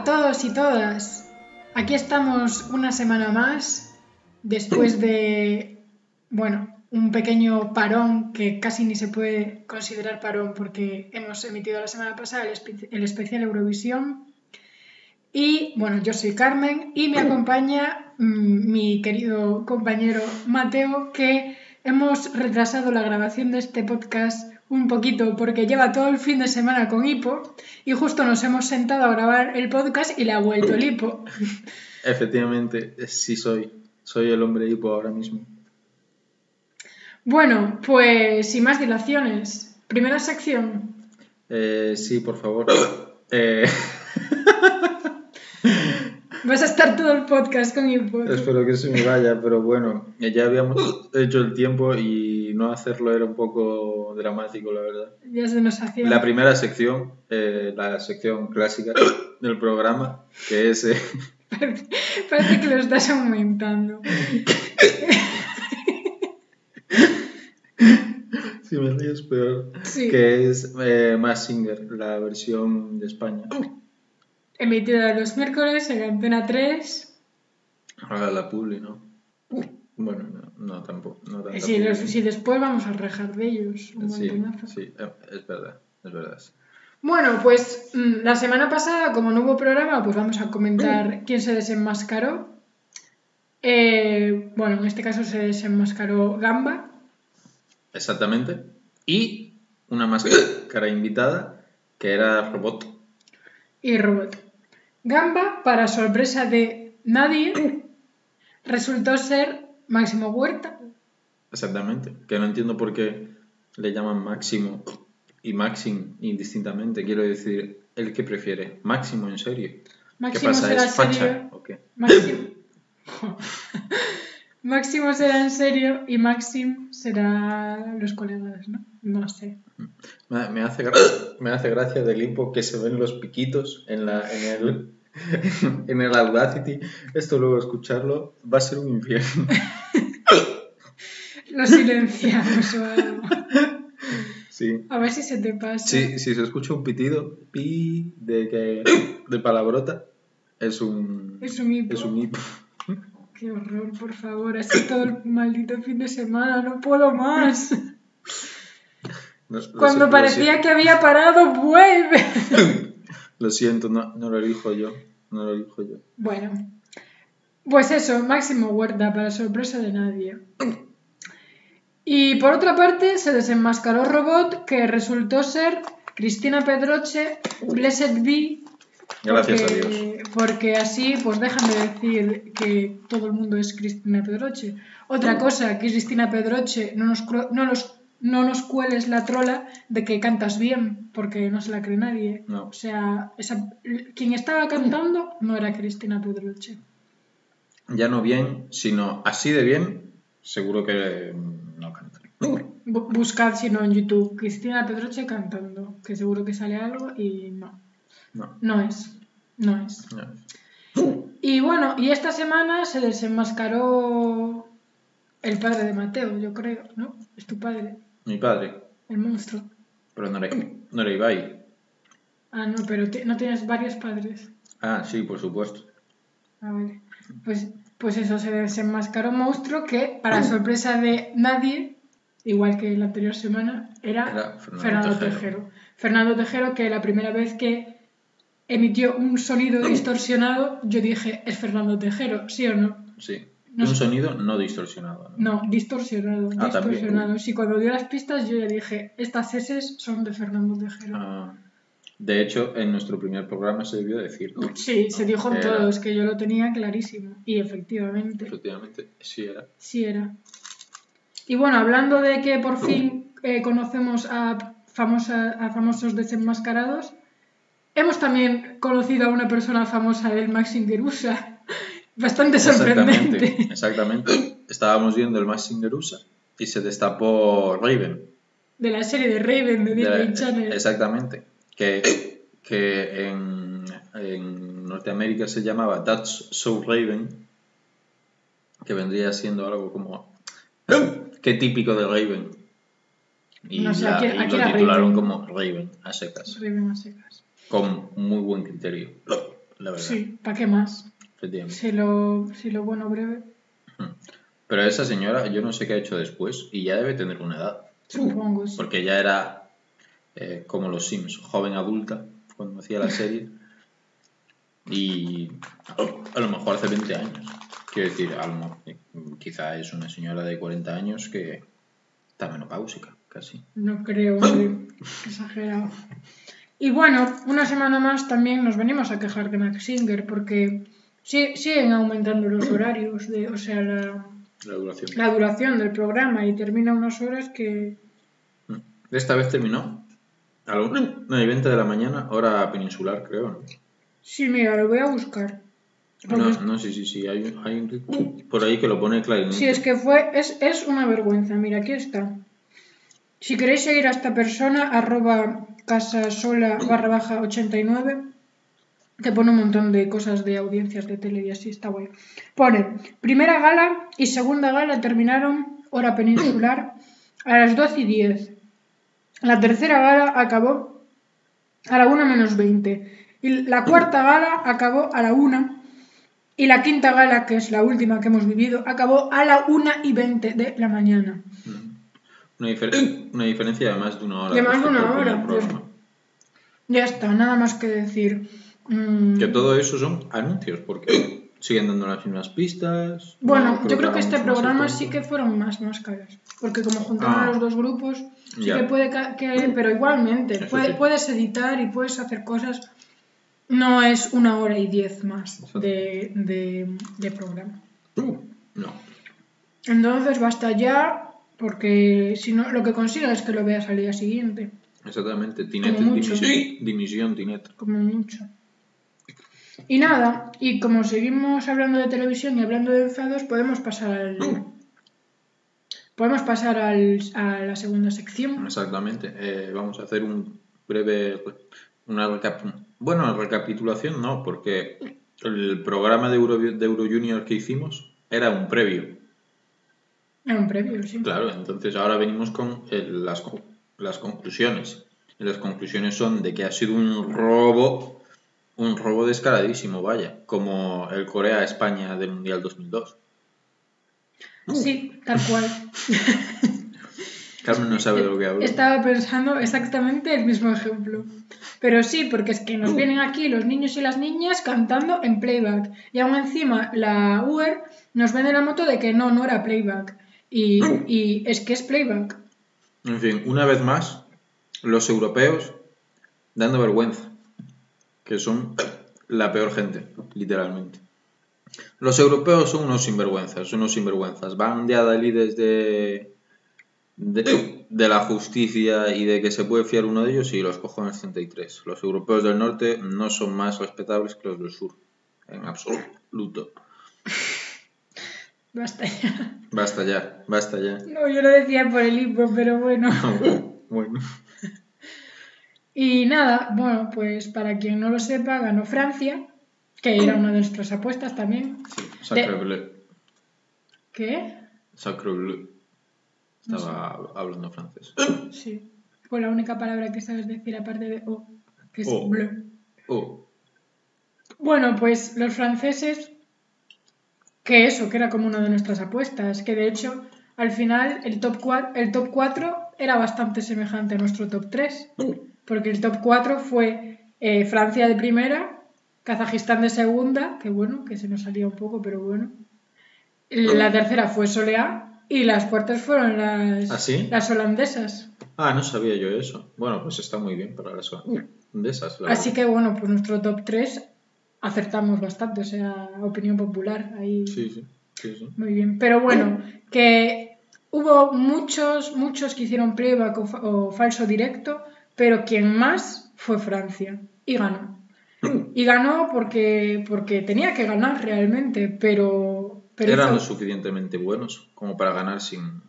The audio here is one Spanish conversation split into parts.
a todos y todas. Aquí estamos una semana más, después de, bueno, un pequeño parón que casi ni se puede considerar parón porque hemos emitido la semana pasada el, espe- el especial Eurovisión. Y bueno, yo soy Carmen y me acompaña mm, mi querido compañero Mateo, que hemos retrasado la grabación de este podcast un poquito porque lleva todo el fin de semana con hipo y justo nos hemos sentado a grabar el podcast y le ha vuelto el hipo. Efectivamente, sí soy. Soy el hombre hipo ahora mismo. Bueno, pues sin más dilaciones, primera sección. Eh, sí, por favor. Eh, Vas a estar todo el podcast con tú. espero que se me vaya, pero bueno, eh, ya habíamos hecho el tiempo y no hacerlo era un poco dramático, la verdad. Ya se nos hacía. La primera sección, eh, la sección clásica del programa, que es... eh, Parece, parece que lo estás aumentando. si me ríes peor, Sí. que es eh, Mask Singer, la versión de España. Emitida los miércoles en Antena 3. Ahora la publi, ¿no? Bueno, no, no tampoco. No tanta Si, publi. los- si después vamos a rejar de ellos un Sí, sí, eh, es verdad, es verdad. Bueno, pues mm, la semana pasada, como no hubo programa, pues vamos a comentar quién se desenmascaró. Eh, bueno, en este caso se desenmascaró Gamba. Exactamente. Y una máscara invitada que era Robot. y Robot. Gamba, para sorpresa de nadie, resultó ser Máximo Huerta. Exactamente. Que no entiendo por qué le llaman Máximo y Maxim indistintamente. Quiero decir, ¿el que prefiere? ¿Máximo en serio? ¿Qué Máximo pasa? será ¿Es facha o qué? Máximo... Máximo será en serio y Maxim será los colegas, ¿no? No sé. Me, hace, gra- me hace gracia del hipo que se ven los piquitos en, la, en, el, en el Audacity. Esto luego escucharlo va a ser un infierno. Lo silenciamos o algo. Sí. A ver si se te pasa. Sí, si se escucha un pitido, pi de que de palabrota, es un Es un hipo. es un hipo. Qué horror, por favor. Así todo el maldito fin de semana. No puedo más. No- Cuando siento, parecía que había parado, vuelve. Lo siento, no, no lo elijo yo. No lo elijo yo. Bueno, pues eso, Máximo Huerta, para sorpresa de nadie. Y por otra parte, se desenmascaró Robot, que resultó ser Cristina Pedroche, Blessed Be. Gracias porque, a Dios. Porque así, pues dejan de decir que todo el mundo es Cristina Pedroche. Otra cosa, que Cristina Pedroche, no nos, no los- no nos cueles la trola de que cantas bien, porque no se la cree nadie. No. O sea, esa- quien estaba cantando no era Cristina Pedroche. Ya no bien, sino así de bien, seguro que no canta. Bu- buscad, si no, en YouTube, Cristina Pedroche cantando, que seguro que sale algo y no. No, No es. No es. no. Y bueno, y esta semana se desenmascaró el padre de Mateo, yo creo, ¿no? Es tu padre, Mi padre, el monstruo. pero no era, no era Ibai. Ah, no, pero no tienes varios padres. Ah, sí, por supuesto. Ah, vale. Pues, pues eso, se desenmascaró un monstruo que, para sorpresa de nadie, igual que la anterior semana, era, Era Fernando Fernando Tejero. Tejero. Fernando Tejero, que la primera vez que emitió un sonido distorsionado, yo dije, es Fernando Tejero, ¿sí o no? Sí. No Un sé. sonido no distorsionado. ¿no? No, distorsionado, Ah, también. distorsionado. Sí, cuando dio las pistas yo ya dije, estas S son de Fernando Tejero. Ah, de hecho, en nuestro primer programa se debió decir. ¿no? Sí, se dijo en todos, que yo lo tenía clarísimo. Y efectivamente, Efectivamente, sí era. sí era. Y bueno, hablando de que por fin eh, conocemos a, famosa, a famosos desenmascarados, hemos también conocido a una persona famosa del Maxim Gerusa. Bastante sorprendente. Exactamente, exactamente. Estábamos viendo el Max Singer USA y se destapó Raven. De la serie de Raven de Disney Channel. exactamente. Que, que en, en Norteamérica se llamaba That's So Raven. Que vendría siendo algo como. Qué típico de Raven. Y, No sé, la- aquí- y aquí lo titularon Raven. como Raven a secas. Raven a secas. Con muy buen criterio. la verdad. Sí, ¿para qué más? Efectivamente. Si lo, si lo bueno breve, Pero esa señora, yo no sé qué ha hecho después y ya debe tener una edad. supongo. sí. Porque ya era eh, como los Sims, joven adulta, cuando hacía la serie. Y a, a lo mejor hace 20 años. Quiero decir, a lo mo- quizá es una señora de 40 años que está menopáusica, casi. No creo, exagerado. Y bueno, una semana más también nos venimos a quejar de Max Singer porque sí- siguen aumentando los horarios, de, o sea, la, La duración. la duración del programa y termina unas horas que... Esta vez terminó a la 1 y 20 de la mañana, hora peninsular, creo. ¿no? Sí, mira, lo voy a buscar. No, no, sí, sí, sí. Hay, un- hay un por ahí que lo pone clarinete. Sí, es que fue, es, es una vergüenza. Mira, aquí está. Si queréis seguir a esta persona, arroba casasola barra baja 89, que pone un montón de cosas de audiencias de tele y así, está guay. Pone, primera gala y segunda gala terminaron hora peninsular a las 12 y 10. La tercera gala acabó a la 1 menos 20. Y la cuarta gala acabó a la 1. Y la quinta gala, que es la última que hemos vivido, acabó a la 1 y 20 de la mañana. Una, difer- una diferencia de más de una hora. De más de una hora, pues. Ya está, nada más que decir. Mm, Que todo eso son anuncios, porque siguen dando las mismas pistas. Bueno, no yo creo que este programa sí que fueron más máscaras. Porque como juntaron Ah. los dos grupos, sí Ya. que puede que, pero igualmente, puede- sí. puedes editar y puedes hacer cosas. No es una hora y diez más de, de programa. Uh, no. Entonces basta ya, porque si no, lo que consiga es que lo veas al día siguiente, Exactamente. Tinet, Como mucho. dimisión, dimisión, Tinet. como mucho. Y nada, y como seguimos hablando de televisión y hablando de enfados, podemos pasar al. Podemos pasar al, a la segunda sección. Exactamente. Eh, vamos a hacer un breve. Una recap- bueno, recapitulación no, porque el programa de Euro, de Euro Junior que hicimos era un previo. Era un previo, sí. Claro, entonces ahora venimos con las, co- las conclusiones. Y las conclusiones son de que ha sido un robo, un robo descaradísimo, vaya, como el Corea-España del Mundial 2002. Sí, tal cual. Carmen no sabe de lo que hablo. Estaba pensando exactamente el mismo ejemplo. Pero sí, porque es que nos vienen aquí los niños y las niñas cantando en playback. Y aún encima la UER nos vende la moto de que no, no era playback. Y, y es que es playback. En fin, una vez más, los europeos dando vergüenza, que son la peor gente, literalmente. Los europeos son unos sinvergüenzas, son unos sinvergüenzas. Van de adalides de, de, de la justicia y de que se puede fiar uno de ellos y los cojones 33. Los europeos del norte no son más respetables que los del sur, en absoluto. Basta ya. Basta ya, basta ya. No, yo lo decía por el hipo, pero bueno. Bueno. Y nada, bueno, pues para quien no lo sepa, ganó Francia, que era una de nuestras apuestas también. Sí, sacre bleu. ¿Qué? Sacre bleu. Estaba hablando francés. Sí. Fue la única palabra que sabes decir aparte de O, que es bleu. Oh, Bueno, pues los franceses, que eso, que era como una de nuestras apuestas, que de hecho al final el top 4, el top 4 era bastante semejante a nuestro top 3, porque el top 4 fue eh, Francia de primera, Kazajistán de segunda, que bueno, que se nos salía un poco, pero bueno. La tercera fue Soleá y las cuartas fueron las, ¿Ah, sí? las holandesas. Ah, no sabía yo eso. Bueno, pues está muy bien para las holandesas. la Así verdad. que bueno, pues nuestro top 3 acertamos bastante, o sea, opinión popular ahí. Sí, sí, sí, sí. Muy bien. Pero bueno, que hubo muchos, muchos que hicieron playback o, fa- o falso directo, pero quien más fue Francia. Y ganó. Y ganó porque, porque tenía que ganar realmente, pero, pero Eran hizo- lo suficientemente buenos como para ganar sin... no,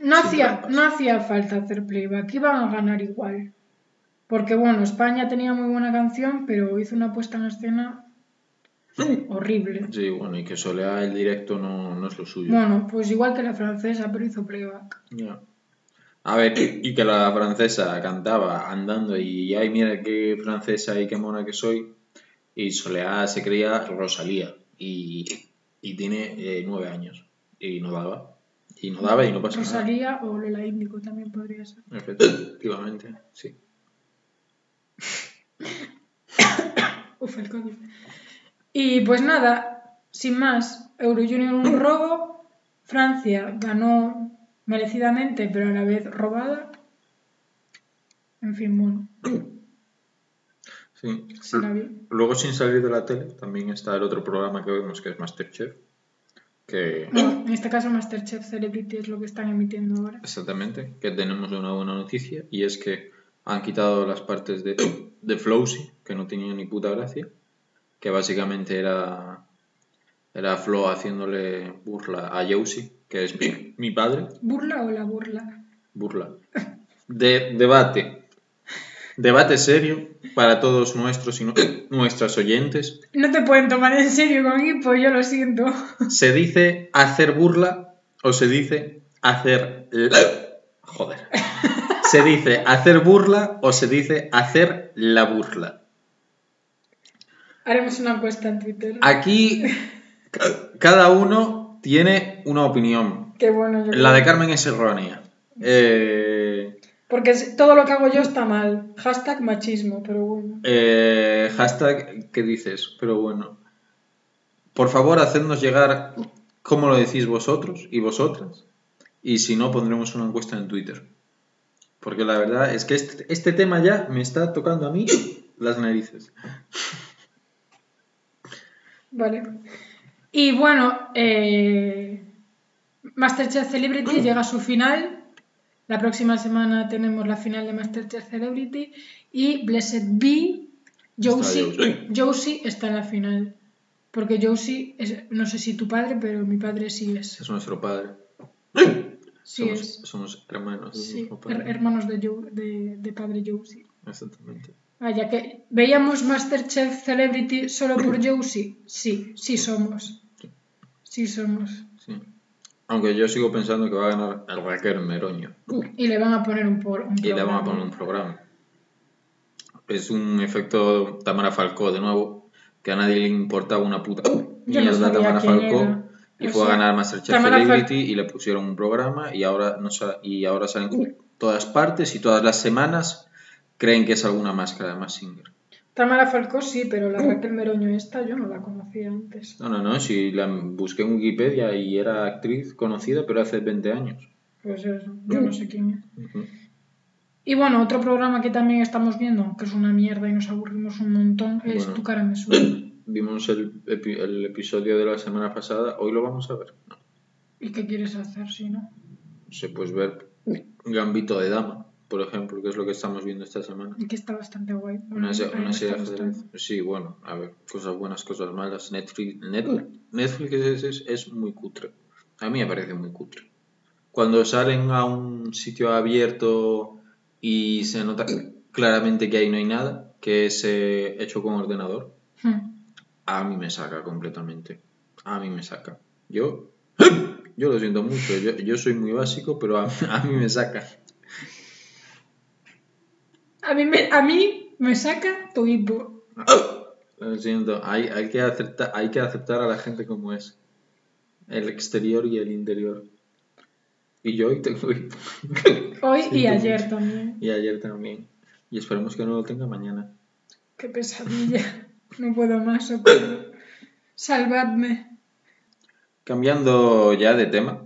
sin hacía, trampas. no hacía falta hacer playback, iban a ganar igual. Porque bueno, España tenía muy buena canción, pero hizo una puesta en escena horrible. Sí, bueno, y que Solea el directo no, no es lo suyo. Bueno, pues igual que la francesa, pero hizo playback. Ya. A ver, y que la francesa cantaba andando y ay, mira qué francesa y qué mona que soy. Y Soleá se creía Rosalía. Y, y tiene eh, nueve años. Y no daba. Y no daba y no pasa nada. Rosalía o Lola Índico también podría ser. Efectivamente, sí. Uf, el COVID. Y pues nada, sin más, Euro Junior un robo, Francia ganó merecidamente, pero a la vez robada. En fin, bueno, sí. se la vi. Luego, sin salir de la tele, también está el otro programa que vemos que es Masterchef. Que, No, en este caso Masterchef Celebrity es lo que están emitiendo ahora. exactamente, que tenemos una buena noticia y es que han quitado las partes de, de Flowsy, que no tenían ni puta gracia, que básicamente era, era Flo haciéndole burla a Josie, que es mi, mi padre, ¿Burla o la burla? burla. De, debate. Debate serio para todos nuestros y nu- nuestras oyentes. No te pueden tomar en serio con hipo, yo lo siento. ¿Se dice hacer burla o se dice hacer... la- Joder. ¿Se dice hacer burla o se dice hacer la burla? Haremos una encuesta en Twitter. Aquí ca- cada uno tiene una opinión. Qué bueno, yo La creo. de Carmen es errónea. Eh, Porque todo lo que hago yo está mal. Hashtag machismo, pero bueno. eh, hashtag, ¿qué dices? Pero bueno. Por favor, hacednos llegar cómo lo decís vosotros y vosotras. Y si no, pondremos una encuesta en Twitter. Porque la verdad es que este, este tema ya me está tocando a mí las narices. Vale. Y bueno, eh, Masterchef Celebrity llega a su final. La próxima semana tenemos la final de Masterchef Celebrity. Y Blessed Be, Josie, Josie. Josie está en la final. Porque Josie, es, no sé si tu padre, pero mi padre sí es. Es nuestro padre. Sí somos, es. somos hermanos Sí, her- hermanos de, Jo- de, de padre Josie. Exactamente. Ah, ya que veíamos Masterchef Celebrity solo por Josie. Sí, sí somos. Sí somos. Sí. Aunque yo sigo pensando que va a ganar el Raquel Meroño. Y le van a poner un, por, un Y le van a programa. poner un programa. Es un efecto Tamara Falcó de nuevo, que a nadie le importaba una puta no mierda sabía Tamara Falcó. era. Y O fue a ganar Masterchef Fal- Celebrity y le pusieron un programa y ahora, no y ahora salen en todas partes y todas las semanas creen que es alguna máscara de Massinger. Tamara Falcó sí, pero la Raquel Meroño esta yo no la conocía antes. No, no, no, si la busqué en Wikipedia y era actriz conocida, pero hace 20 años. Pues eso, yo no sé quién es. Y bueno, otro programa que también estamos viendo, que es una mierda y nos aburrimos un montón, es Bueno. Tu cara me suena. Vimos el, epi- el episodio de la semana pasada, hoy lo vamos a ver. No. ¿Y qué quieres hacer si no? Se puede ver Gambito de Dama, por ejemplo, que es lo que estamos viendo esta semana. Y que está bastante guay. Una, serie de. Sí, bueno, a ver, cosas buenas, cosas malas. Netflix, Net- Netflix es, es- es muy cutre. A mí me parece muy cutre. Cuando salen a un sitio abierto y se nota claramente que ahí no hay nada, que es eh, hecho con ordenador, Hmm. a mí me saca completamente. A mí me saca. Yo, yo lo siento mucho. Yo, yo soy muy básico, pero a, a mí me saca. A mí me, a mí me saca tu hipo. Lo siento. Hay, hay, que aceptar, hay que aceptar a la gente como es. El exterior y el interior. Y yo hoy tengo hipo. Hoy y ayer también. Y ayer también. Y esperemos que no lo tenga mañana. Qué pesadilla. No puedo más. Salvadme. Cambiando ya de tema.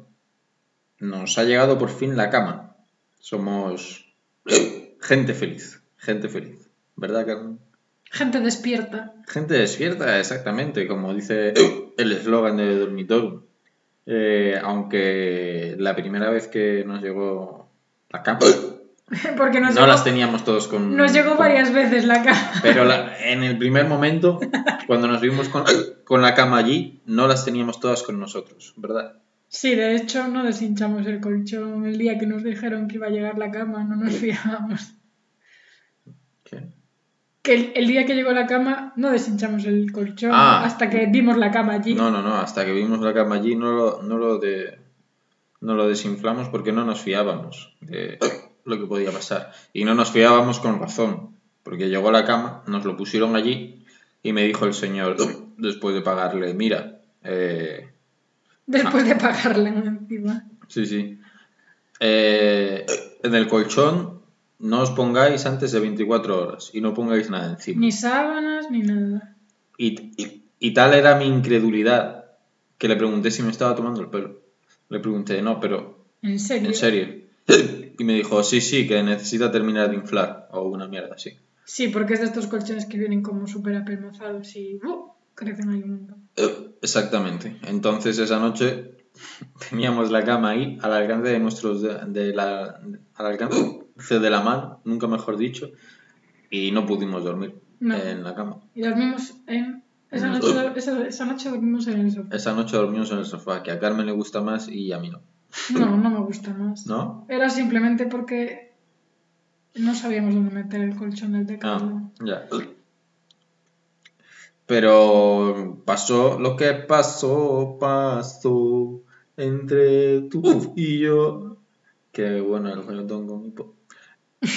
Nos ha llegado por fin la cama. Somos gente feliz. Gente feliz. ¿Verdad, Carmen? Gente despierta. Gente despierta, exactamente, como dice el eslogan de Dormitorio. Eh, aunque la primera vez que nos llegó la cama, Porque nos no llegó, las teníamos todos con... nos llegó con- varias veces la cama. Pero la- en el primer momento, cuando nos vimos con, con la cama allí, no las teníamos todas con nosotros, ¿verdad? Sí, de hecho no deshinchamos el colchón. El día que nos dijeron que iba a llegar la cama no nos fiábamos. ¿Qué? Que el, el día que llegó la cama no deshinchamos el colchón Ah. hasta que vimos la cama allí. No, no, no, hasta que vimos la cama allí no lo, no lo, de, no lo desinflamos porque no nos fiábamos de lo que podía pasar. Y no nos fiábamos con razón, porque llegó la cama, nos lo pusieron allí Y me dijo el señor, después de pagarle, mira, eh, Después de pagarle encima. sí, sí, eh, en el colchón no os pongáis antes de 24 horas y no pongáis nada encima. Ni sábanas ni nada. Y, y- y tal era mi incredulidad que le pregunté si me estaba tomando el pelo. Le pregunté, no, pero ¿En serio? en serio. Y me dijo, sí, sí, que necesita terminar de inflar o una mierda así. Sí, porque es de estos colchones que vienen como súper apelmazados y ¡uh! crecen ahí un montón. Eh, Exactamente. Entonces esa noche teníamos la cama ahí al alcance de nuestros de, la al alcance de la mano, nunca mejor dicho, y no pudimos dormir No. en la cama. Y dormimos en... Esa noche, esa, esa noche dormimos en el sofá. Esa noche dormimos en el sofá, que a Carmen le gusta más y a mí no. No, no me gusta más. ¿No? Era simplemente porque no sabíamos dónde meter el colchón del Ah, decano. ya. Pero pasó lo que pasó, pasó entre tú y yo. Que bueno, el reggaetón con hipo.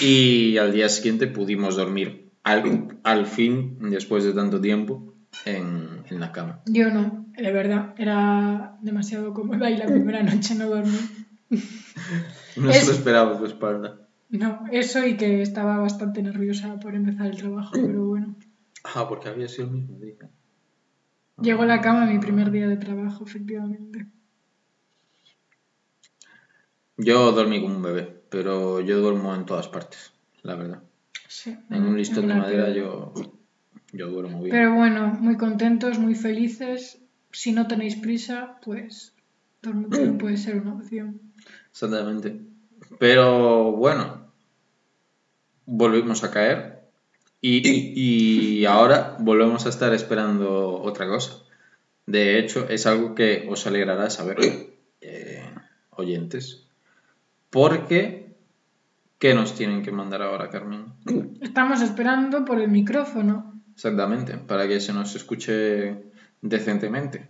Y al día siguiente pudimos dormir al, al fin, después de tanto tiempo, en, en la cama. Yo no, de verdad. Era demasiado cómoda y la primera noche no dormí. No Es- lo esperaba tu espalda. No, eso y que estaba bastante nerviosa por empezar el trabajo, pero bueno. Ah, porque había sido el mismo día. Llegó a la cama mi primer día de trabajo, efectivamente. Yo dormí como un bebé, pero yo duermo en todas partes, la verdad. Sí, En un listón de madera yo, yo duermo bien. Pero bueno, muy contentos, muy felices. Si no tenéis prisa, pues dormir puede ser una opción. Exactamente. Pero bueno, volvimos a caer y, y ahora volvemos a estar esperando otra cosa. De hecho, es algo que os alegrará saber, eh, oyentes. Porque, ¿qué nos tienen que mandar ahora, Carmen? Estamos esperando por el micrófono Exactamente, para que se nos escuche decentemente.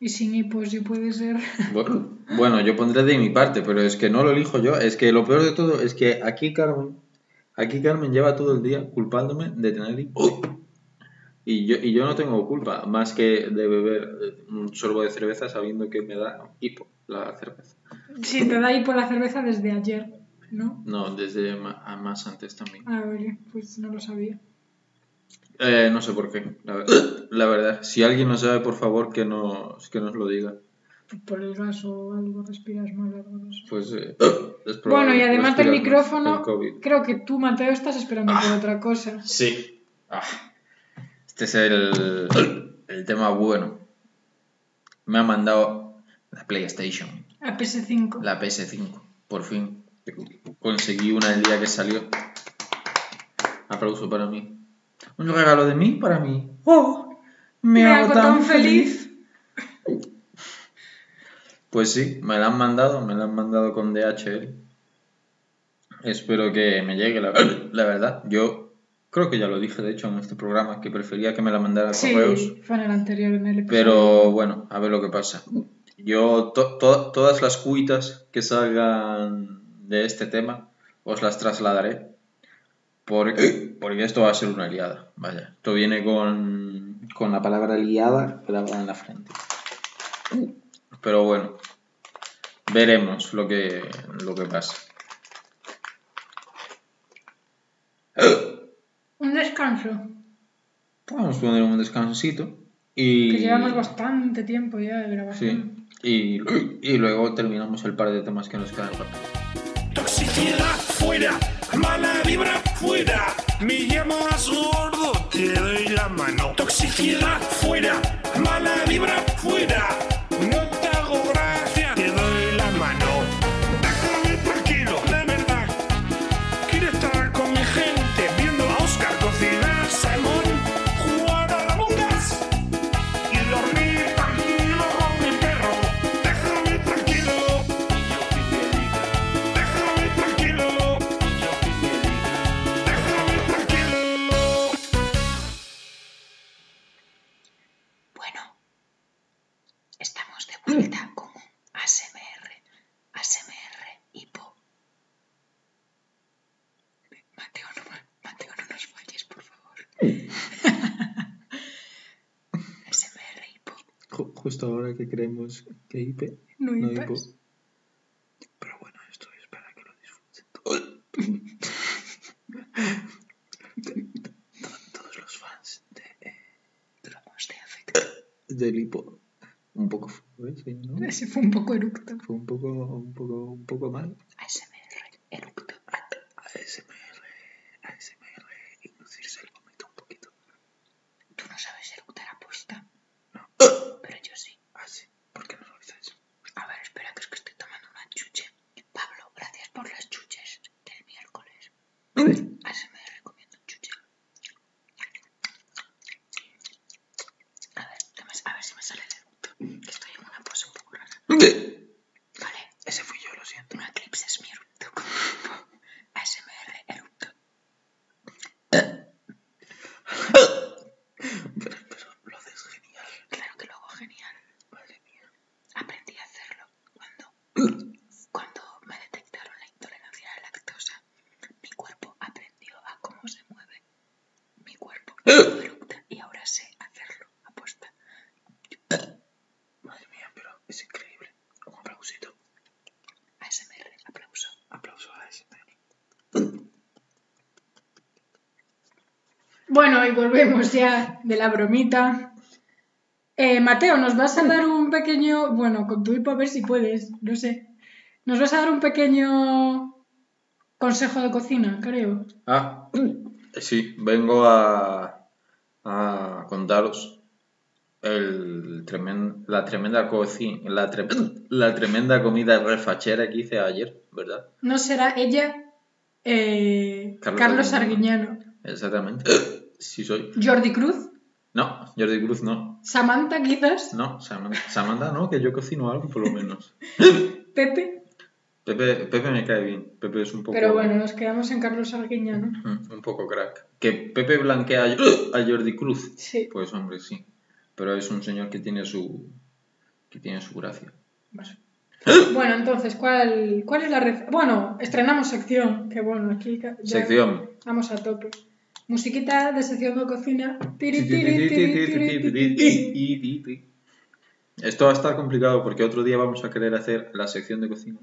y sin hipos, si puede ser. Bu- Bueno, yo pondré de mi parte, pero es que no lo elijo yo. Es que lo peor de todo es que aquí Carmen, aquí Carmen lleva todo el día culpándome de tener hipo. Y yo, y yo no tengo culpa, más que de beber eh, un sorbo de cerveza sabiendo que me da hipo la cerveza. Si te da hipo la cerveza desde ayer, ¿no? No, desde más antes también. Ah, vale, pues no lo sabía. Eh, no sé por qué, la verdad. Si alguien lo sabe, por favor, que nos, que nos lo diga. Por el gas o algo, respiras mal, algo de eso. Pues eh, es Bueno, y además del micrófono, creo que tú, Mateo, estás esperando por otra cosa. Sí. Ah, este es el, el tema bueno. Me ha mandado la PlayStation, A PS5. la PS5. Por fin. Conseguí una el día que salió. Aplauso para mí. Un regalo de mí para mí. ¡Oh! Me, hago tan feliz. Pues sí, me la han mandado, me la han mandado con DHL. Espero que me llegue, la, la verdad. Yo creo que ya lo dije, de hecho, en este programa, que prefería que me la mandara a Sí, correos. fue en el anterior, en el episodio. Pero bueno, a ver lo que pasa. Yo to- to- todas las cuitas que salgan de este tema os las trasladaré. Porque, porque esto va a ser una liada. Vaya, esto viene con, con la palabra liada grabada en la frente. Pero bueno, veremos lo que, lo que pasa. Un descanso. Vamos a poner un descansito. Y... Que llevamos bastante tiempo ya de grabación. Sí. Y, y luego terminamos el par de temas que nos quedan rápido. Toxicidad fuera, mala vibra fuera. Me llamo a su gordo, te doy la mano. Toxicidad fuera, mala vibra fuera. Justo ahora que creemos que IP No no hipo. Pero bueno, esto es para que lo disfruten. To- Todos los fans de, eh, Globos de afecto. del hipo. Un poco sí, ¿no? Ese fue un poco eructo. Fue un poco, un poco, un poco mal. ASMR. Eructo. ASMR, ASMR, inducirse el vómito un poquito. Tú no sabes eructar aposta. No. Pero yo sí. Ah, sí, ¿por qué no lo dices? A ver, espera, que es que estoy tomando una chuche. Pablo, gracias por las chuches del miércoles. ASMR comiendo chuche. A ver, dame- a ver si me sale el eructo. Que estoy en una pose un poco rara. Vale, Ese fui yo, lo siento. no eclipses mi eructo. ASMR eructo. Pero, pero lo haces genial. Claro que lo hago genial. Madre mía. Aprendí a hacerlo cuando, cuando me detectaron la intolerancia a la lactosa. Mi cuerpo aprendió a cómo se mueve mi cuerpo cuando eructa y ahora sé hacerlo. Aposta. Madre mía, pero es increíble. Un aplausito. ASMR, aplauso. Aplauso a ASMR. Bueno, ya de la bromita. Eh, Mateo, nos vas a dar un pequeño. Bueno, con tu hipo a ver si puedes, no sé. Nos vas a dar un pequeño consejo de cocina, creo. Ah, sí, vengo a, a contaros el tremen- la tremenda cocina, la, tre- la tremenda comida refachera que hice ayer, ¿verdad? No será ella eh, Carlos Carlos. Arguiñano. Exactamente. Sí soy. Jordi Cruz. No, Jordi Cruz no. Samantha, quizás. No, Samantha, Samantha no, que yo cocino algo por lo menos. Pepe. Pepe, Pepe me cae bien. Pepe es un poco... Pero bueno, nos quedamos en Carlos Arguiñano. Mm, Un poco crack. Que Pepe blanquea a, Jordi Cruz. Sí. Pues hombre, sí. Pero es un señor que tiene su que tiene su gracia. Bueno, Bueno, entonces, ¿cuál, cuál es la Bueno, estrenamos sección, que bueno, aquí ya Sección. vamos a tope. Musiquita de sección de cocina. Esto va a estar complicado porque otro día vamos a querer hacer la sección de cocina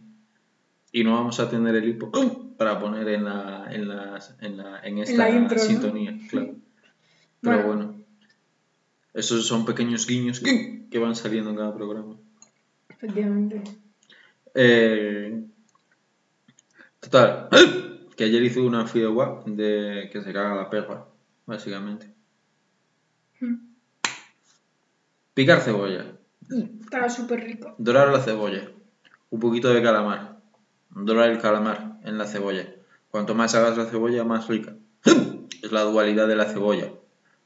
y no vamos a tener el hipo para poner en la en la en, la, en esta la intro, ¿no? sintonía, claro. Pero Bueno. bueno. esos son pequeños guiños que, que van saliendo en cada programa. Efectivamente. Eh, total, que ayer hice una fideuá de que se caga la perra, básicamente. Mm. Picar cebolla, Estaba súper rico. dorar la cebolla, un poquito de calamar, dorar el calamar en la cebolla. Cuanto más hagas la cebolla, más rica. Es la dualidad de la cebolla.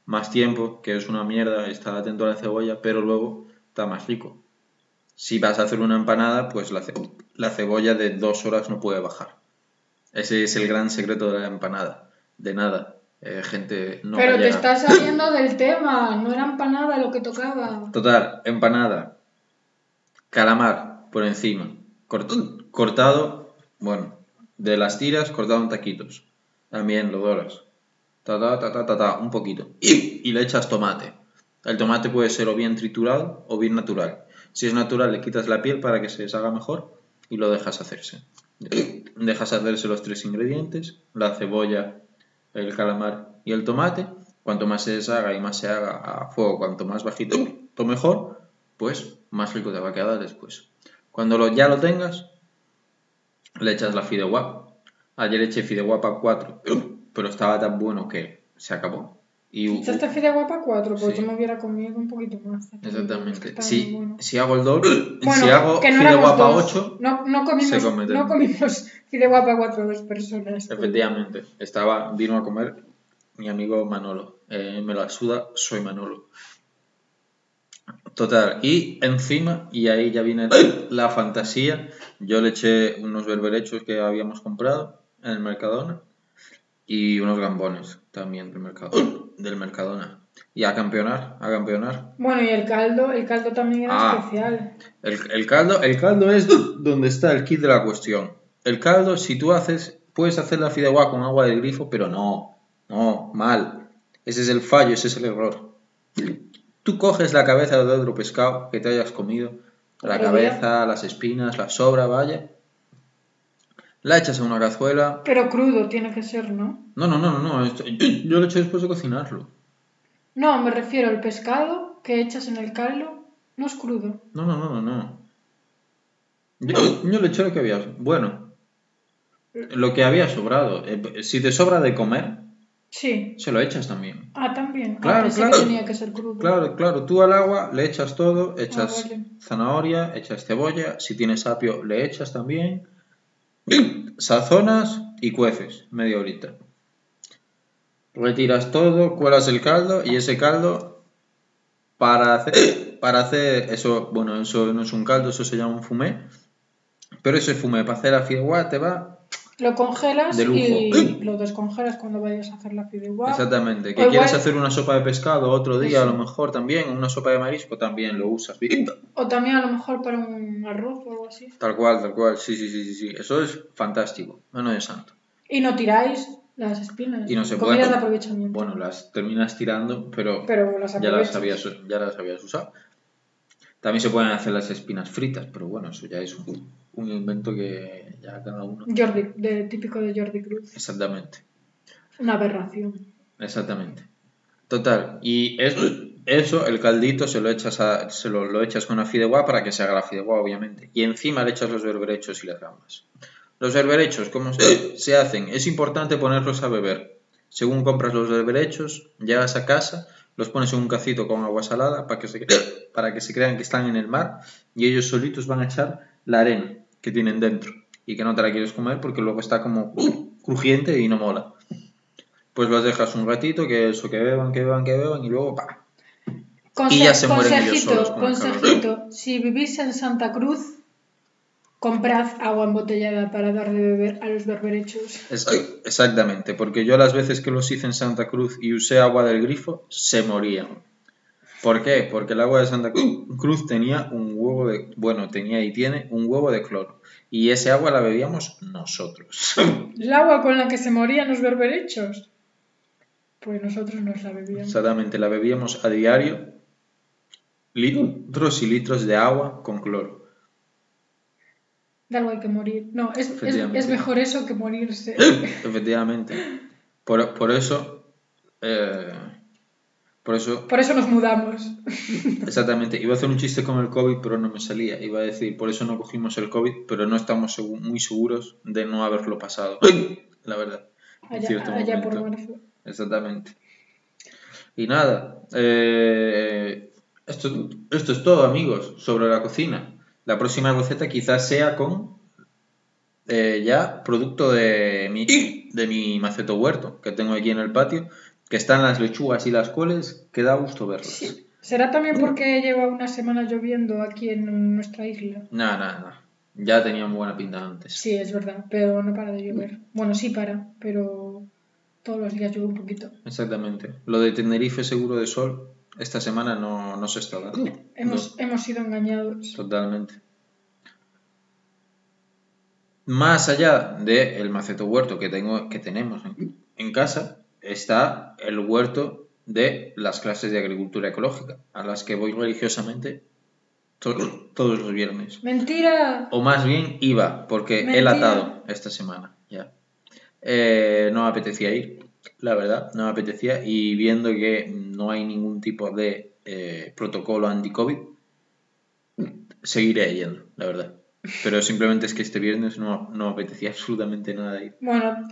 Más tiempo, que es una mierda, estar atento a la cebolla, pero luego está más rico. Si vas a hacer una empanada, pues la, ce- la cebolla de dos horas no puede bajar. Ese es el gran secreto de la empanada. De nada. Eh, gente no Pero te estás saliendo del tema. No era empanada lo que tocaba. Total, empanada. Calamar por encima. Cort- cortado, bueno, de las tiras, cortado en taquitos. También lo doras. Ta, ta, ta, ta, ta, ta, un poquito. Y, y le echas tomate. El tomate puede ser o bien triturado o bien natural. Si es natural, le quitas la piel para que se deshaga mejor y lo dejas hacerse. Dejas hacerse los tres ingredientes, la cebolla, el calamar y el tomate. Cuanto más se deshaga y más se haga a fuego, cuanto más bajito, to mejor, pues más rico te va a quedar después. Cuando ya lo tengas, le echas la fideuá. Ayer eché fideuá para 4, pero estaba tan bueno que se acabó. Y Echaste fideuá para cuatro, pues Sí. yo me hubiera comido un poquito más. Es que Exactamente. estaba Si, bueno. si hago el doble, Bueno, si hago no fideuá para. 8, No, no comimos, no comimos fideuá para cuatro dos personas. efectivamente, estaba, vino a comer mi amigo Manolo. Eh, me la suda, soy Manolo. Total, y encima, y ahí ya viene la fantasía, yo le eché unos berberechos que habíamos comprado en el Mercadona y unos gambones también del Mercadona. Del Mercadona. Y a campeonar, a campeonar. Bueno, y el caldo, el caldo también era Ah. especial. El, el caldo, el caldo es donde está el kit de la cuestión. El caldo, si tú haces, puedes hacer la fideuá con agua del grifo, pero no, no, mal. Ese es el fallo, ese es el error. Tú coges la cabeza de otro pescado que te hayas comido, la cabeza, las espinas, la sobra, vaya, la echas a una cazuela. Pero crudo tiene que ser, ¿no? No, no, no, no, no, esto- yo, lo he hecho después de cocinarlo. No, me refiero al pescado que echas en el caldo. No es crudo. No, no, no, no, no. Yo, yo le eché lo que había. Bueno, lo que había sobrado. Eh, Si te sobra de comer, Sí. se lo echas también. Ah, también. Ah, Claro, claro. que tenía que ser crudo. Claro, claro, tú al agua le echas todo, echas Ah, vale. zanahoria, echas cebolla, si tienes apio le echas también, sazonas y cueces media horita. Retiras todo, cuelas el caldo y ese caldo para hacer, para hacer eso, bueno, eso no es un caldo, eso se llama un fumé, pero ese fumé para hacer la fideuá te va Lo congelas De lujo. y lo descongelas cuando vayas a hacer la fideuá. Exactamente, que O igual- quieres hacer una sopa de pescado otro día, a lo mejor también, una sopa de marisco también lo usas. O también a lo mejor para un arroz o algo así. Tal cual, tal cual, sí, sí, sí, sí, sí. Eso es fantástico, mano de santo. Y no tiráis las espinas. Y no se Comidas puede. de aprovechamiento. Bueno, las terminas tirando, pero, pero las ya, las habías, ya las habías usado. También se pueden hacer las espinas fritas, pero bueno, eso ya es un, un invento que ya cada uno. Jordi, de, típico de Jordi Cruz. Exactamente, Una aberración. exactamente. Total, y eso, eso el caldito se lo echas a, se lo, lo echas con la fideuá para que se haga la fideuá, obviamente. Y encima le echas los berberechos y las gambas. Los berberechos, ¿cómo se, se hacen? Es importante ponerlos a beber. Según compras los berberechos, llegas a casa, los pones en un cacito con agua salada para que, se, para que se crean que están en el mar y ellos solitos van a echar la arena que tienen dentro y que no te la quieres comer porque luego está como crujiente y no mola. Pues los dejas un ratito, que eso, que beban, que beban, que beban y luego ¡pa! Conse- Y ya se mueren ellos consejito, solos consejito. Si vivís en Santa Cruz, comprad agua embotellada para dar de beber a los berberechos. Exactamente, porque yo las veces que los hice en Santa Cruz y usé agua del grifo, se morían. ¿Por qué? Porque el agua de Santa Cru- Cruz tenía un huevo de... Bueno, tenía y tiene un huevo de cloro. Y ese agua la bebíamos nosotros. ¿El agua con la que se morían los berberechos? Pues nosotros nos la bebíamos. Exactamente, la bebíamos a diario. Litros y litros de agua con cloro. De algo hay que morir. No, es, es, mejor eso que morirse. Efectivamente. Por, por eso... eh, por eso Por eso nos mudamos. Exactamente, iba a hacer un chiste con el COVID, pero no me salía. Iba a decir, por eso no cogimos el COVID, pero no estamos segu- muy seguros de no haberlo pasado. La verdad. Allá, cierto allá por marzo. Exactamente. Y nada, eh, esto, esto es todo, amigos, sobre la cocina. La próxima receta quizás sea con eh, ya producto de mi, de mi maceto huerto que tengo aquí en el patio, que están las lechugas y las coles, que da gusto verlas. Sí. ¿Será también porque lleva una semana lloviendo aquí en nuestra isla? Nada, nada, nada. Ya tenían buena pinta antes. Sí, es verdad, pero no para de llover. Bueno, sí para, pero todos los días llueve un poquito. Exactamente. Lo de Tenerife seguro de sol, esta semana no, no se está dando. Hemos, hemos sido engañados. Totalmente. Más allá del maceto huerto que, tengo, que tenemos en, en casa, está el huerto de las clases de agricultura ecológica, a las que voy religiosamente to- todos los viernes. ¡Mentira! O más bien iba, porque he Mentira. latado esta semana ya. Eh, no me apetecía ir, la verdad, no me apetecía. Y viendo que no hay ningún tipo de eh, protocolo anti-COVID, seguiré yendo, la verdad. Pero simplemente es que este viernes no, no me apetecía absolutamente nada ir. Bueno,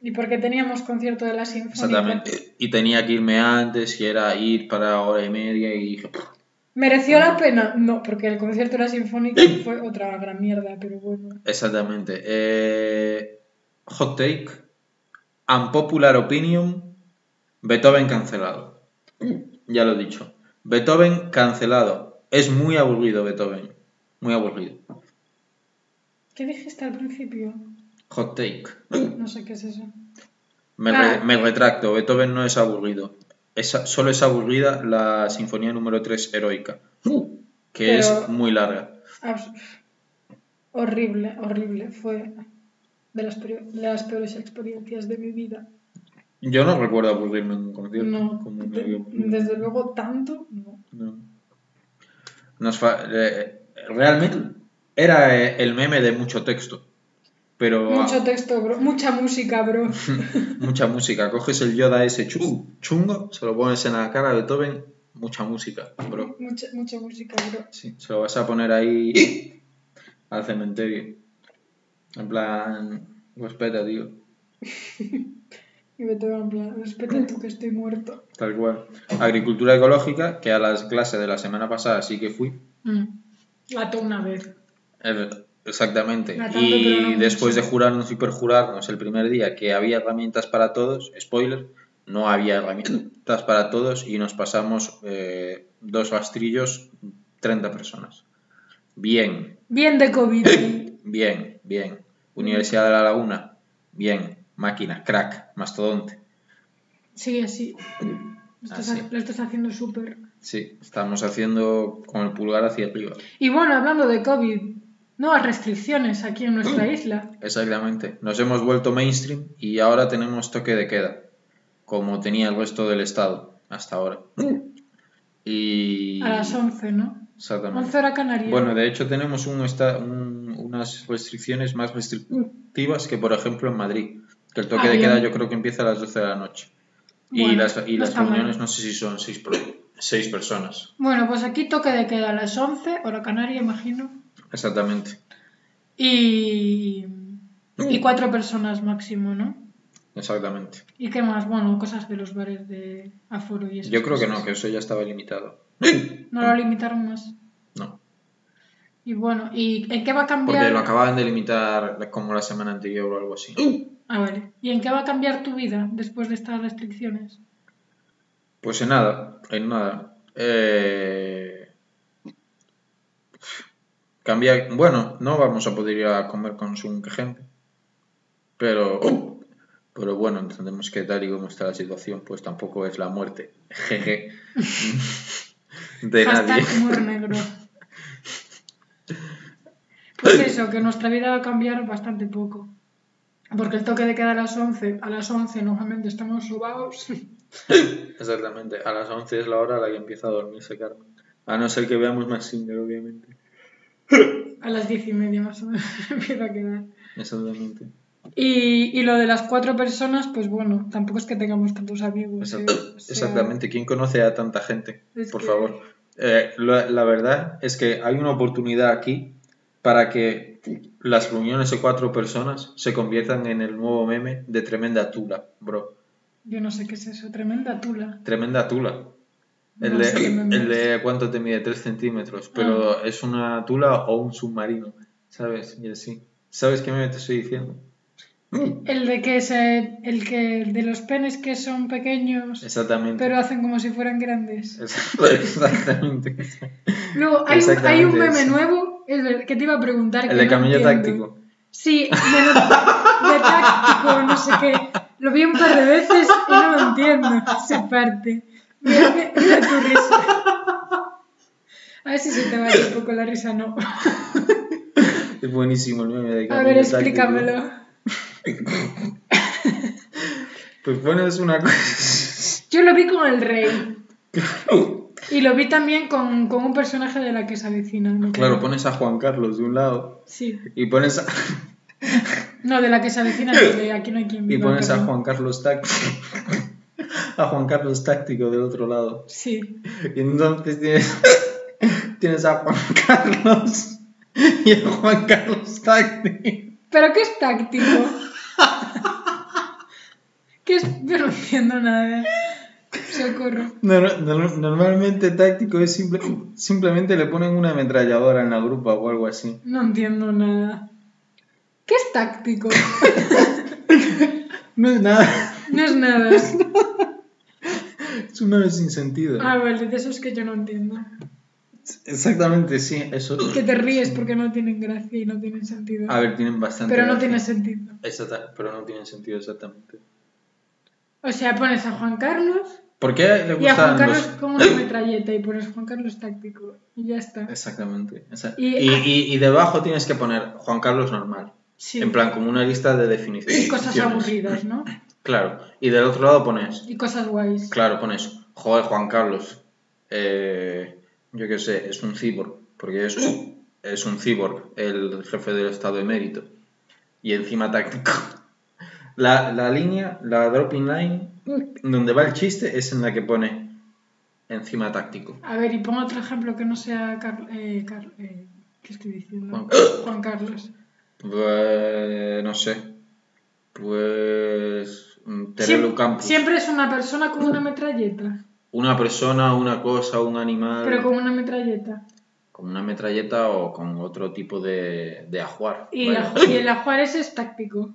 y porque teníamos concierto de la Sinfónica. Exactamente. Y tenía que irme antes y era ir para hora y media y dije, "Pff, ¿Mereció la pena? No, porque el concierto de la Sinfónica fue otra gran mierda, pero bueno. Exactamente. Eh, hot take. Unpopular opinion. Beethoven cancelado. Ya lo he dicho. Beethoven cancelado. Es muy aburrido Beethoven. Muy aburrido. ¿Qué dijiste al principio? Hot take. No sé qué es eso. Me, Ah. re- me retracto. Beethoven no es aburrido. Es, solo es aburrida la sinfonía número 3 heroica. Que Pero- es muy larga. Horrible, horrible. Fue de las, peor- de las peores experiencias de mi vida. Yo no recuerdo aburrirme en un concierto. No, como de- desde luego tanto, no. No. Nos fa- eh, realmente era eh, el meme de mucho texto. Pero Mucho texto, bro. Mucha música, bro. mucha música. Coges el Yoda ese chu- chungo, se lo pones en la cara a Beethoven, mucha música, bro. Mucha, mucha música, bro. Sí, se lo vas a poner ahí al cementerio. En plan, respeta, tío. Y me tengo en plan, respeta tú que estoy muerto. Tal cual. Agricultura ecológica, que a las clases de la semana pasada sí que fui. Mm. La to una vez. Exactamente. Tanto, y no mucho. después de jurarnos y perjurarnos el primer día que había herramientas para todos, spoiler, no había herramientas para todos y nos pasamos eh, dos rastrillos, 30 personas. Bien, Bien de COVID. bien, bien. Universidad de La Laguna, bien. Máquina, crack, mastodonte. Sí, así. Lo estás, Así. lo estás haciendo súper. Sí, estamos haciendo con el pulgar hacia arriba. Y bueno, hablando de COVID, nuevas restricciones aquí en nuestra isla. Exactamente. Nos hemos vuelto mainstream y ahora tenemos toque de queda, como tenía el resto del estado hasta ahora. Y... A las 11, ¿no? Exactamente. 11 hora canaria. Bueno, de hecho tenemos un esta- un- unas restricciones más restrictivas que, por ejemplo, en Madrid. Que el toque Ah, de queda yo creo que empieza a las 12 de la noche. Y las, y no las mal. reuniones no sé si son 6 seis personas. Bueno, pues aquí toque de queda a las 11, hora canaria, imagino. Exactamente. Y. Y cuatro personas máximo, ¿no? Exactamente. ¿Y qué más? Bueno, cosas de los bares de aforo y eso. Yo creo que no, que eso ya estaba limitado. No lo limitaron más. Y bueno, ¿y en qué va a Porque cambiar? lo acababan de limitar como la semana anterior o algo así. Ah, vale. ¿Y en qué va a cambiar tu vida después de estas restricciones? Pues en nada, en nada. Eh... Cambia. Bueno, no vamos a poder ir a comer con su gente. Pero. Pero bueno, entendemos que tal y como está la situación, pues tampoco es la muerte. Jeje. De nadie. Humor negro. Pues eso, que nuestra vida va a cambiar bastante poco. Porque el toque de queda a las 11, a las 11 normalmente estamos sobados. Exactamente. A las 11 es la hora a la que empieza a dormirse Carmen. A no ser que veamos más Singer, obviamente. A las 10 y media más o menos empieza a quedar. Exactamente. Y, y lo de las cuatro personas, pues bueno, tampoco es que tengamos tantos amigos. ¿eh? Exact- O sea, Exactamente. ¿Quién conoce a tanta gente? Por que- favor. Eh, la, la verdad es que hay una oportunidad aquí para que las reuniones de cuatro personas se conviertan en el nuevo meme de tremenda tula, bro. Yo no sé qué es eso, tremenda tula. Tremenda tula. El, de, el es. cuánto te mide, 3 centímetros, pero es una tula o un submarino, ¿sabes? Y así. ¿Sabes qué meme te estoy diciendo? El de que se, el que de los penes que son pequeños, Exactamente. pero hacen como si fueran grandes. Exactamente. Luego hay un, hay un Exactamente meme eso. nuevo, es ver- que te iba a preguntar. El de no camello entiendo. táctico. Sí, de, de táctico, no sé qué. Lo vi un par de veces y no lo entiendo, esa parte. Mira, mira- tu risa. A ver si se te va a ir un poco la risa, no. Es buenísimo el meme de A camello ver, táctico. explícamelo. Pues pones una cosa. Yo lo vi con el rey. Y lo vi también con, con un personaje de la que se avecina. ¿no? Claro, pones a Juan Carlos de un lado Sí. y pones a, No, de la que se avecina, de aquí no hay quien y pones a. Juan Carlos táctico. A Juan Carlos táctico del otro lado. Sí. Y entonces tienes, tienes a Juan Carlos y a Juan Carlos táctico. ¿Pero qué es táctico? ¿Qué es? Yo no entiendo nada. No, no, normalmente táctico es simple, simplemente le ponen una ametralladora en la grupa o algo así. No entiendo nada. ¿Qué es táctico? No es nada, No es nada. es un meme sin sentido. Ah, vale, de esos que yo no entiendo. Exactamente, sí, eso. Que te ríes porque no tienen gracia y no tienen sentido. A ver, tienen bastante. Pero no gracia. tiene sentido. Exacta- pero no tienen sentido exactamente. O sea, pones a Juan Carlos ¿Por qué le y a Juan gustan Carlos los.? con una metralleta y pones Juan Carlos táctico y ya está. Exactamente. Y- Y, y, y debajo tienes que poner Juan Carlos normal. Sí. En plan, como una lista de definiciones. Y cosas aburridas, ¿no? Claro. Y del otro lado pones, Y cosas guays. claro, pones, joder, Juan Carlos, eh, yo qué sé, es un cyborg, porque es, es un cyborg, el jefe del Estado emérito. Y encima táctico. La, la línea, la dropping line, donde va el chiste, es en la que pone encima táctico. A ver, y pongo otro ejemplo que no sea Car- eh, Car- eh, ¿Qué estoy diciendo? Juan- Juan Carlos. Pues, no sé. Pues, mm, Terelu Campos. siempre es una persona con una metralleta. Una persona, una cosa, un animal. Pero con una metralleta. Con una metralleta o con otro tipo de, de ajuar. Y el ajuar ese es táctico.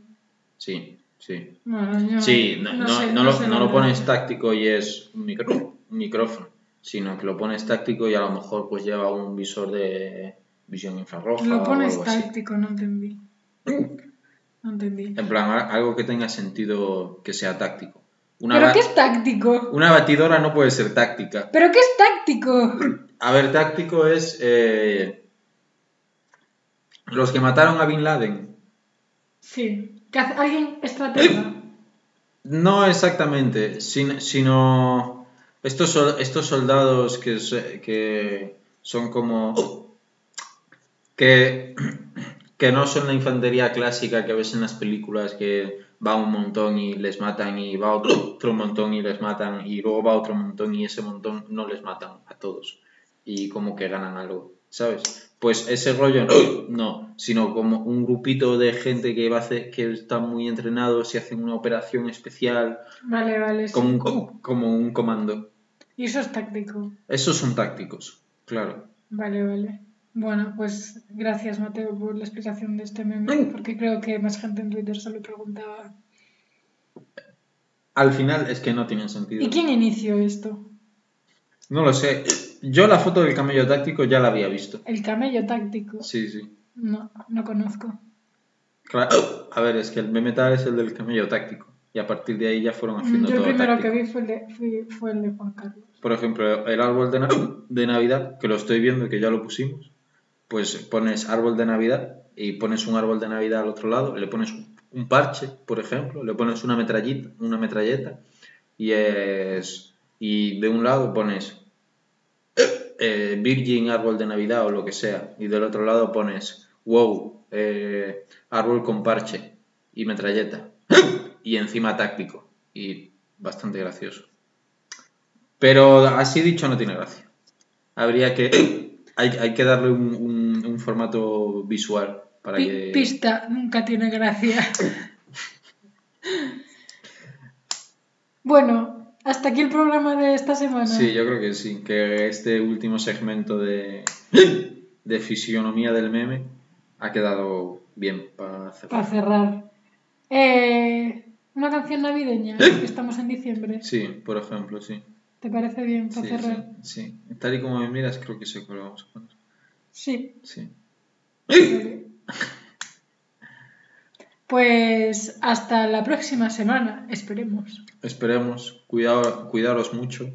Sí, sí. Bueno, yo Sí, no, no- sé- no lo, sé pones táctico y es un, micro- un micrófono, sino que lo pones táctico y a lo mejor pues lleva un visor de visión infrarroja Lo o pones así. táctico, no entendí. No entendí. En plan, algo que tenga sentido que sea táctico. Una, ¿Pero qué es táctico? una batidora no puede ser táctica. ¿Pero qué es táctico? A ver, táctico es eh, los que mataron a Bin Laden. Sí. ¿Que alguien estratega? No exactamente, sin- sino estos, estos soldados que, que son como... que, que no son la infantería clásica que ves en las películas que va un montón y les matan y va otro, otro montón y les matan y luego va otro montón y ese montón no les matan a todos y como que ganan algo, ¿sabes? Pues ese rollo no, no, sino como un grupito de gente que va a hacer, que están muy entrenados y hacen una operación especial Vale, vale. sí. como un, como un comando. Y eso es táctico. Esos son tácticos, claro. Vale, vale. Bueno, pues gracias Mateo por la explicación de este meme, porque creo que más gente en Twitter se lo preguntaba. Al final es que no tienen sentido. ¿Y quién inició esto? No lo sé. Yo la foto del camello táctico ya la había visto. El camello táctico. Sí, sí. No, no conozco. Claro. A ver, es que el meme tal es el del camello táctico. Y a partir de ahí ya fueron Mm, haciendo Yo el todo primero táctico. que vi fue el de, fue el de Juan Carlos. Por ejemplo, el árbol de, na- de Navidad, que lo estoy viendo, que ya lo pusimos, pues pones árbol de Navidad y pones un árbol de Navidad al otro lado, le pones un, parche, por ejemplo, le pones una metralleta, una metralleta y es y de un lado pones eh, Virgin árbol de Navidad o lo que sea y del otro lado pones wow eh, árbol con parche y metralleta y encima táctico y bastante gracioso. Pero así dicho no tiene gracia. Habría que. Hay, hay que darle un, un- un formato visual para que. Pista, nunca tiene gracia. bueno, hasta aquí el programa de esta semana. Sí, yo creo que sí. Que este último segmento de, de fisionomía del meme ha quedado bien para cerrar. Para cerrar. Eh, una canción navideña, que estamos en diciembre. Sí, por ejemplo, sí. ¿Te parece bien para Sí, cerrar? sí, sí. Tal y como me miras, creo que sé cuál vamos a poner. Sí. Sí. Pues hasta la próxima semana, esperemos. Esperemos. Cuidado, cuidaros mucho.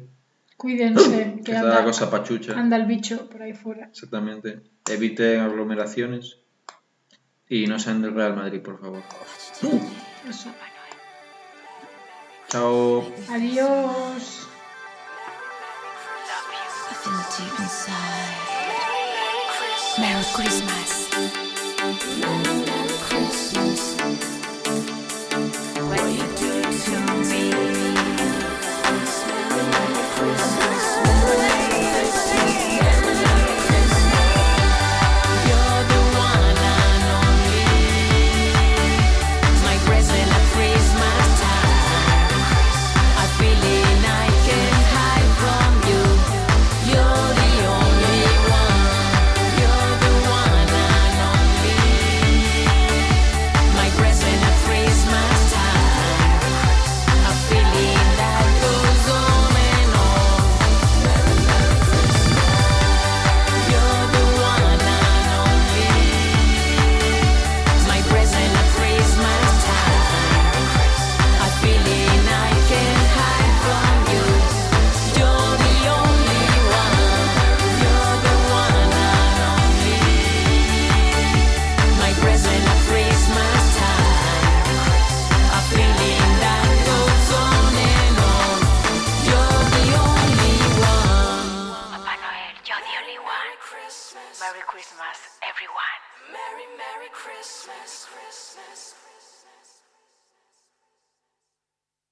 Cuídense, Que que está la anda, cosa pachucha. anda el bicho por ahí fuera. Exactamente. Eviten aglomeraciones. Y no sean del Real Madrid, por favor. Eso. Chao. Adiós. Merry Christmas. Merry